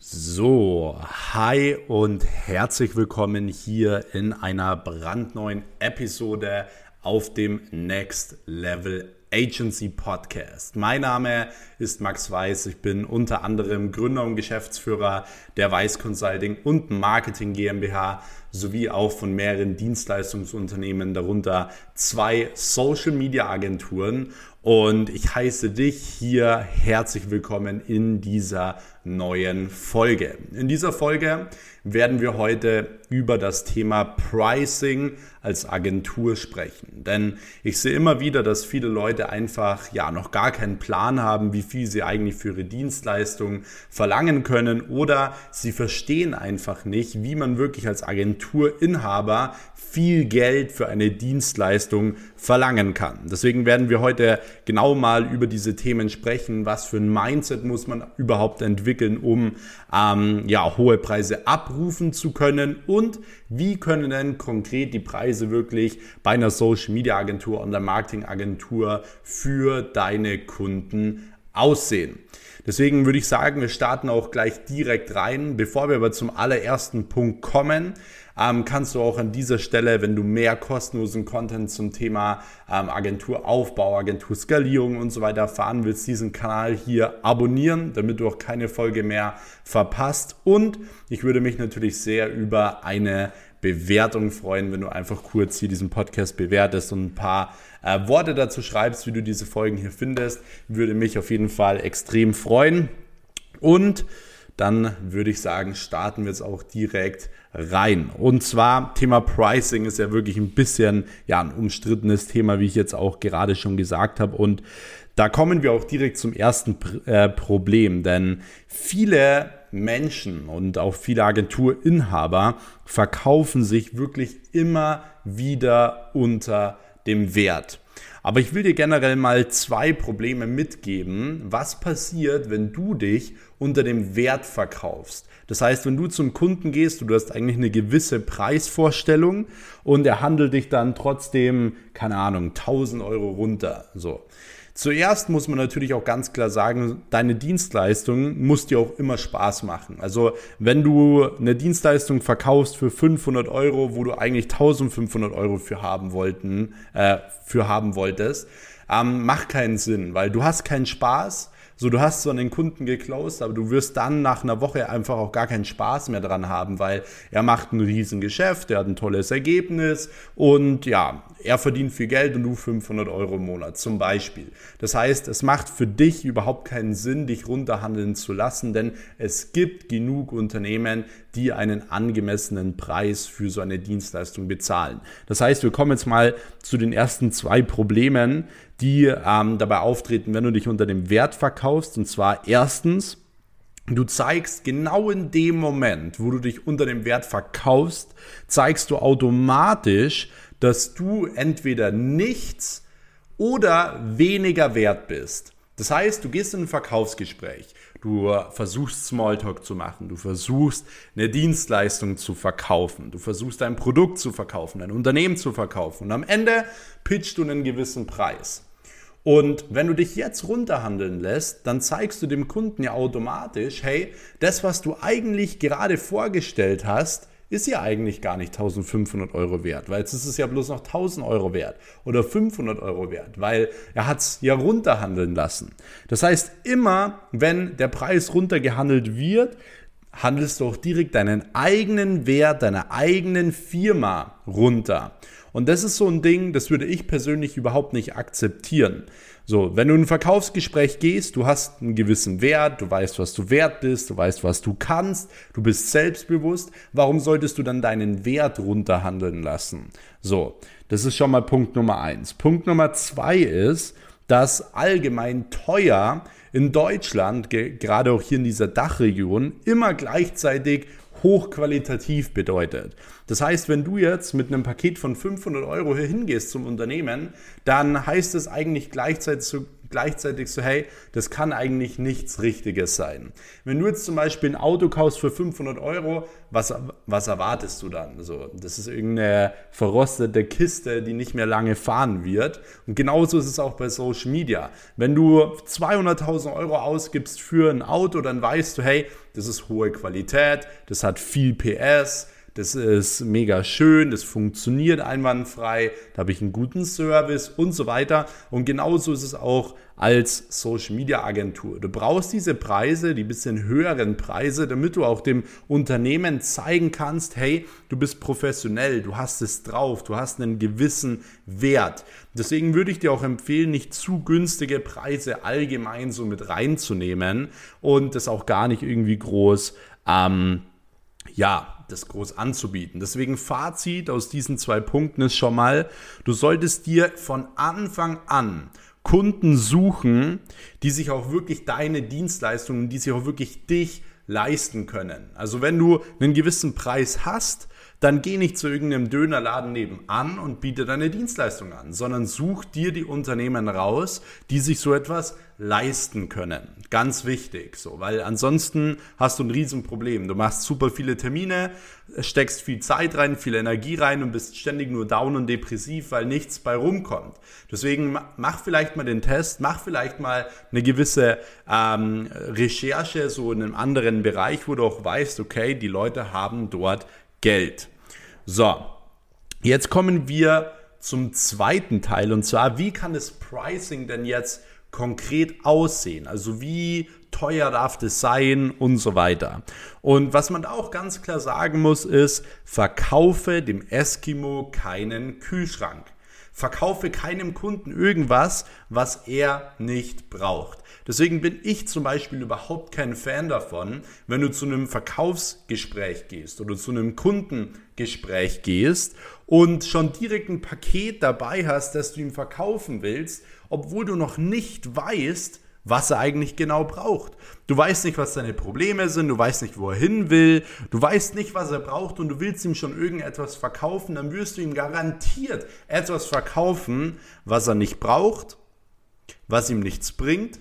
So, hi und herzlich willkommen hier in einer brandneuen Episode auf dem Next Level Agency Podcast. Mein Name ist Max Weiß. Ich bin unter anderem Gründer und Geschäftsführer der Weiß Consulting und Marketing GmbH sowie auch von mehreren Dienstleistungsunternehmen, darunter zwei Social Media Agenturen. Und ich heiße dich hier herzlich willkommen in dieser neuen Folge. In dieser Folge werden wir heute über das Thema Pricing als Agentur sprechen. Denn ich sehe immer wieder, dass viele Leute einfach ja noch gar keinen Plan haben, wie viel sie eigentlich für ihre Dienstleistung verlangen können oder sie verstehen einfach nicht, wie man wirklich als Agenturinhaber viel Geld für eine Dienstleistung verlangen kann. Deswegen werden wir heute genau mal über diese Themen sprechen. Was für ein Mindset muss man überhaupt entwickeln, um ähm, ja, hohe Preise abrufen zu können und wie können denn konkret die Preise wirklich bei einer Social Media Agentur der Marketing Agentur für deine Kunden aussehen. Deswegen würde ich sagen, wir starten auch gleich direkt rein. Bevor wir aber zum allerersten Punkt kommen, ähm, kannst du auch an dieser Stelle, wenn du mehr kostenlosen Content zum Thema ähm, Agenturaufbau, Agenturskalierung und so weiter erfahren willst, diesen Kanal hier abonnieren, damit du auch keine Folge mehr verpasst. Und ich würde mich natürlich sehr über eine Bewertung freuen, wenn du einfach kurz hier diesen Podcast bewertest und ein paar äh, Worte dazu schreibst, wie du diese Folgen hier findest. Würde mich auf jeden Fall extrem freuen. Und dann würde ich sagen, starten wir jetzt auch direkt rein. Und zwar Thema Pricing ist ja wirklich ein bisschen ja ein umstrittenes Thema, wie ich jetzt auch gerade schon gesagt habe und da kommen wir auch direkt zum ersten äh, Problem, denn viele Menschen und auch viele Agenturinhaber verkaufen sich wirklich immer wieder unter dem Wert. Aber ich will dir generell mal zwei Probleme mitgeben. Was passiert, wenn du dich unter dem Wert verkaufst? Das heißt, wenn du zum Kunden gehst, du hast eigentlich eine gewisse Preisvorstellung und er handelt dich dann trotzdem, keine Ahnung, 1000 Euro runter. So. Zuerst muss man natürlich auch ganz klar sagen, deine Dienstleistung muss dir auch immer Spaß machen. Also wenn du eine Dienstleistung verkaufst für 500 Euro, wo du eigentlich 1500 Euro für haben wollten, äh, für haben wolltest, ähm, macht keinen Sinn, weil du hast keinen Spaß so, du hast so einen Kunden geclosed, aber du wirst dann nach einer Woche einfach auch gar keinen Spaß mehr dran haben, weil er macht ein Riesengeschäft, er hat ein tolles Ergebnis und ja, er verdient viel Geld und du 500 Euro im Monat zum Beispiel. Das heißt, es macht für dich überhaupt keinen Sinn, dich runterhandeln zu lassen, denn es gibt genug Unternehmen, die einen angemessenen Preis für so eine Dienstleistung bezahlen. Das heißt, wir kommen jetzt mal zu den ersten zwei Problemen, die ähm, dabei auftreten, wenn du dich unter dem Wert verkaufst. Und zwar erstens, du zeigst genau in dem Moment, wo du dich unter dem Wert verkaufst, zeigst du automatisch, dass du entweder nichts oder weniger wert bist. Das heißt, du gehst in ein Verkaufsgespräch, du versuchst Smalltalk zu machen, du versuchst eine Dienstleistung zu verkaufen, du versuchst ein Produkt zu verkaufen, ein Unternehmen zu verkaufen. Und am Ende pitchst du einen gewissen Preis. Und wenn du dich jetzt runterhandeln lässt, dann zeigst du dem Kunden ja automatisch, hey, das, was du eigentlich gerade vorgestellt hast, ist ja eigentlich gar nicht 1500 Euro wert, weil jetzt ist es ja bloß noch 1000 Euro wert oder 500 Euro wert, weil er hat es ja runterhandeln lassen. Das heißt, immer wenn der Preis runtergehandelt wird, handelst du auch direkt deinen eigenen Wert, deiner eigenen Firma runter. Und das ist so ein Ding, das würde ich persönlich überhaupt nicht akzeptieren. So, wenn du in ein Verkaufsgespräch gehst, du hast einen gewissen Wert, du weißt, was du wert bist, du weißt, was du kannst, du bist selbstbewusst, warum solltest du dann deinen Wert runterhandeln lassen? So, das ist schon mal Punkt Nummer eins. Punkt Nummer zwei ist, dass allgemein teuer in Deutschland, gerade auch hier in dieser Dachregion, immer gleichzeitig hochqualitativ bedeutet. Das heißt, wenn du jetzt mit einem Paket von 500 Euro hier hingehst zum Unternehmen, dann heißt es eigentlich gleichzeitig, gleichzeitig so, hey, das kann eigentlich nichts Richtiges sein. Wenn du jetzt zum Beispiel ein Auto kaufst für 500 Euro, was, was erwartest du dann? Also, das ist irgendeine verrostete Kiste, die nicht mehr lange fahren wird. Und genauso ist es auch bei Social Media. Wenn du 200.000 Euro ausgibst für ein Auto, dann weißt du, hey, das ist hohe Qualität, das hat viel PS, das ist mega schön, das funktioniert einwandfrei, da habe ich einen guten Service und so weiter. Und genauso ist es auch als Social Media Agentur. Du brauchst diese Preise, die bisschen höheren Preise, damit du auch dem Unternehmen zeigen kannst, hey, du bist professionell, du hast es drauf, du hast einen gewissen Wert. Deswegen würde ich dir auch empfehlen, nicht zu günstige Preise allgemein so mit reinzunehmen und das auch gar nicht irgendwie groß, ähm, ja, das groß anzubieten. Deswegen Fazit aus diesen zwei Punkten ist schon mal, du solltest dir von Anfang an Kunden suchen, die sich auch wirklich deine Dienstleistungen, die sich auch wirklich dich leisten können. Also wenn du einen gewissen Preis hast, dann geh nicht zu irgendeinem Dönerladen nebenan und biete deine Dienstleistung an, sondern such dir die Unternehmen raus, die sich so etwas leisten können. Ganz wichtig, so, weil ansonsten hast du ein Riesenproblem. Du machst super viele Termine, steckst viel Zeit rein, viel Energie rein und bist ständig nur down und depressiv, weil nichts bei rumkommt. Deswegen mach vielleicht mal den Test, mach vielleicht mal eine gewisse ähm, Recherche so in einem anderen Bereich, wo du auch weißt, okay, die Leute haben dort Geld. So, jetzt kommen wir zum zweiten Teil und zwar, wie kann das Pricing denn jetzt konkret aussehen? Also wie teuer darf das sein und so weiter. Und was man auch ganz klar sagen muss, ist, verkaufe dem Eskimo keinen Kühlschrank. Verkaufe keinem Kunden irgendwas, was er nicht braucht. Deswegen bin ich zum Beispiel überhaupt kein Fan davon, wenn du zu einem Verkaufsgespräch gehst oder zu einem Kundengespräch gehst und schon direkt ein Paket dabei hast, das du ihm verkaufen willst, obwohl du noch nicht weißt, was er eigentlich genau braucht. Du weißt nicht, was seine Probleme sind, du weißt nicht, wo er hin will, du weißt nicht, was er braucht und du willst ihm schon irgendetwas verkaufen, dann wirst du ihm garantiert etwas verkaufen, was er nicht braucht, was ihm nichts bringt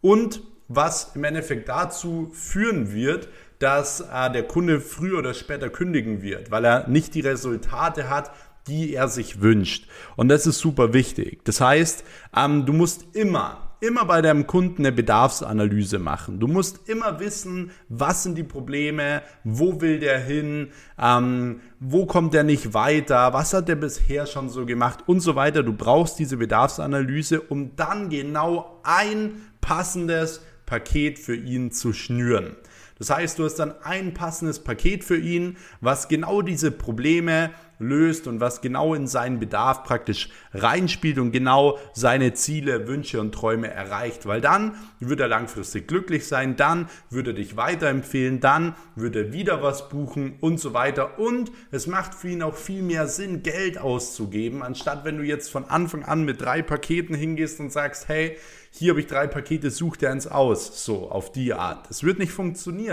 und was im Endeffekt dazu führen wird, dass äh, der Kunde früher oder später kündigen wird, weil er nicht die Resultate hat, die er sich wünscht. Und das ist super wichtig. Das heißt, ähm, du musst immer immer bei deinem Kunden eine Bedarfsanalyse machen. Du musst immer wissen, was sind die Probleme, wo will der hin, ähm, wo kommt der nicht weiter, was hat der bisher schon so gemacht und so weiter. Du brauchst diese Bedarfsanalyse, um dann genau ein passendes Paket für ihn zu schnüren. Das heißt, du hast dann ein passendes Paket für ihn, was genau diese Probleme löst und was genau in seinen Bedarf praktisch reinspielt und genau seine Ziele, Wünsche und Träume erreicht. Weil dann wird er langfristig glücklich sein, dann würde er dich weiterempfehlen, dann würde er wieder was buchen und so weiter. Und es macht für ihn auch viel mehr Sinn, Geld auszugeben, anstatt wenn du jetzt von Anfang an mit drei Paketen hingehst und sagst, hey, hier habe ich drei Pakete, such dir eins aus. So, auf die Art. Das wird nicht funktionieren.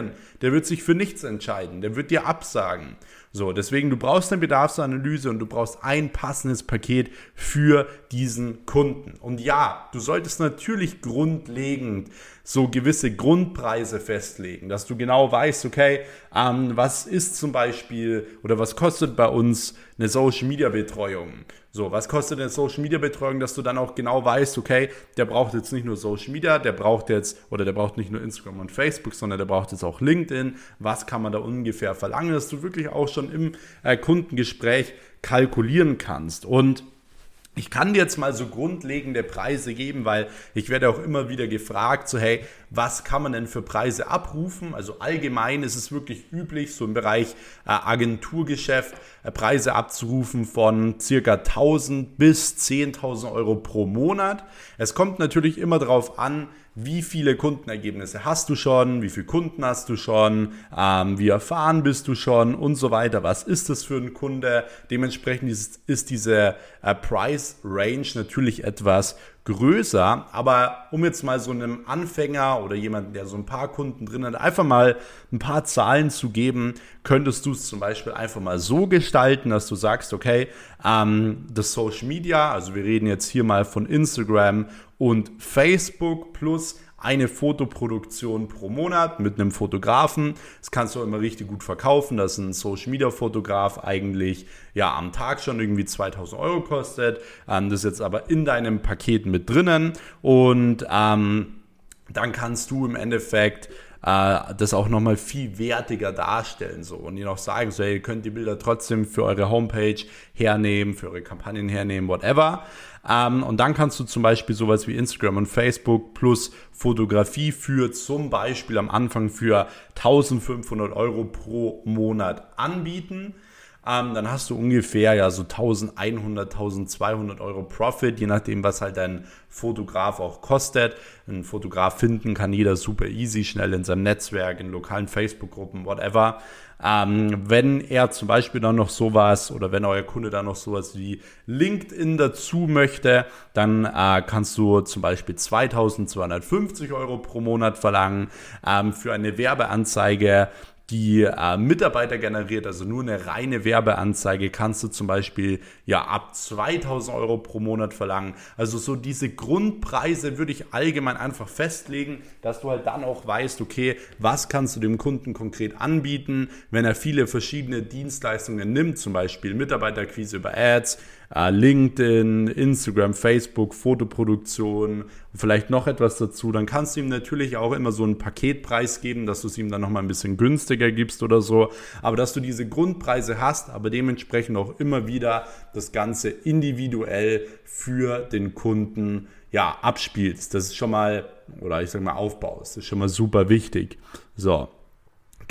Der wird sich für nichts entscheiden. Der wird dir absagen. So, deswegen, du brauchst eine Bedarfsanalyse und du brauchst ein passendes Paket für diesen Kunden. Und ja, du solltest natürlich grundlegend so gewisse Grundpreise festlegen, dass du genau weißt, okay, ähm, was ist zum Beispiel oder was kostet bei uns eine Social Media Betreuung? So, was kostet eine Social Media Betreuung, dass du dann auch genau weißt, okay, der braucht jetzt nicht nur Social Media, der braucht jetzt oder der braucht nicht nur Instagram und Facebook, sondern der braucht jetzt auch LinkedIn. Was kann man da ungefähr verlangen, dass du wirklich auch schon im äh, Kundengespräch kalkulieren kannst und ich kann dir jetzt mal so grundlegende Preise geben, weil ich werde auch immer wieder gefragt, so hey, was kann man denn für Preise abrufen? Also allgemein ist es wirklich üblich, so im Bereich äh, Agenturgeschäft äh, Preise abzurufen von circa 1000 bis 10.000 Euro pro Monat. Es kommt natürlich immer darauf an, wie viele Kundenergebnisse hast du schon, wie viele Kunden hast du schon, ähm, wie erfahren bist du schon und so weiter. Was ist das für ein Kunde? Dementsprechend ist, ist diese äh, Price Range natürlich etwas größer. Aber um jetzt mal so einem Anfänger oder jemanden, der so ein paar Kunden drin hat, einfach mal ein paar Zahlen zu geben, könntest du es zum Beispiel einfach mal so gestalten, dass du sagst, okay, ähm, das Social Media, also wir reden jetzt hier mal von Instagram und Facebook plus eine Fotoproduktion pro Monat mit einem Fotografen. Das kannst du immer richtig gut verkaufen, dass ein Social Media Fotograf eigentlich ja am Tag schon irgendwie 2000 Euro kostet. Ähm, das ist jetzt aber in deinem Paket mit drinnen und ähm, dann kannst du im Endeffekt äh, das auch nochmal viel wertiger darstellen so und ihnen auch sagen, so, hey, ihr könnt die Bilder trotzdem für eure Homepage hernehmen, für eure Kampagnen hernehmen, whatever. Ähm, und dann kannst du zum Beispiel sowas wie Instagram und Facebook plus Fotografie für zum Beispiel am Anfang für 1500 Euro pro Monat anbieten. Ähm, dann hast du ungefähr ja so 1100, 1200 Euro Profit, je nachdem, was halt dein Fotograf auch kostet. Ein Fotograf finden kann jeder super easy, schnell in seinem Netzwerk, in lokalen Facebook-Gruppen, whatever. Ähm, wenn er zum Beispiel dann noch sowas oder wenn euer Kunde dann noch sowas wie LinkedIn dazu möchte, dann äh, kannst du zum Beispiel 2250 Euro pro Monat verlangen ähm, für eine Werbeanzeige die äh, Mitarbeiter generiert, also nur eine reine Werbeanzeige, kannst du zum Beispiel ja ab 2000 Euro pro Monat verlangen. Also so diese Grundpreise würde ich allgemein einfach festlegen, dass du halt dann auch weißt, okay, was kannst du dem Kunden konkret anbieten, wenn er viele verschiedene Dienstleistungen nimmt, zum Beispiel Mitarbeiterquise über Ads, LinkedIn, Instagram, Facebook, Fotoproduktion, vielleicht noch etwas dazu, dann kannst du ihm natürlich auch immer so einen Paketpreis geben, dass du es ihm dann nochmal ein bisschen günstiger gibst oder so. Aber dass du diese Grundpreise hast, aber dementsprechend auch immer wieder das Ganze individuell für den Kunden ja, abspielst. Das ist schon mal, oder ich sage mal aufbaust. Das ist schon mal super wichtig. So.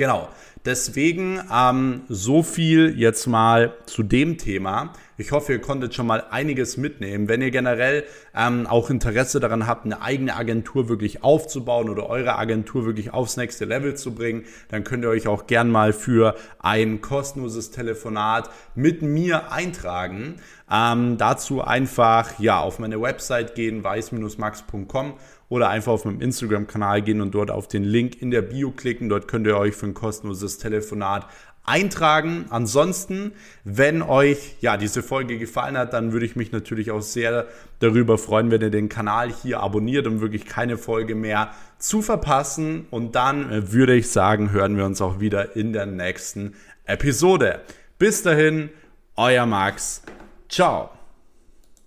Genau. Deswegen ähm, so viel jetzt mal zu dem Thema. Ich hoffe, ihr konntet schon mal einiges mitnehmen. Wenn ihr generell ähm, auch Interesse daran habt, eine eigene Agentur wirklich aufzubauen oder eure Agentur wirklich aufs nächste Level zu bringen, dann könnt ihr euch auch gern mal für ein kostenloses Telefonat mit mir eintragen. Ähm, dazu einfach ja auf meine Website gehen, weiß-max.com oder einfach auf meinem Instagram-Kanal gehen und dort auf den Link in der Bio klicken. Dort könnt ihr euch für ein kostenloses Telefonat eintragen. Ansonsten, wenn euch ja diese Folge gefallen hat, dann würde ich mich natürlich auch sehr darüber freuen, wenn ihr den Kanal hier abonniert, um wirklich keine Folge mehr zu verpassen. Und dann äh, würde ich sagen, hören wir uns auch wieder in der nächsten Episode. Bis dahin, euer Max. Ciao.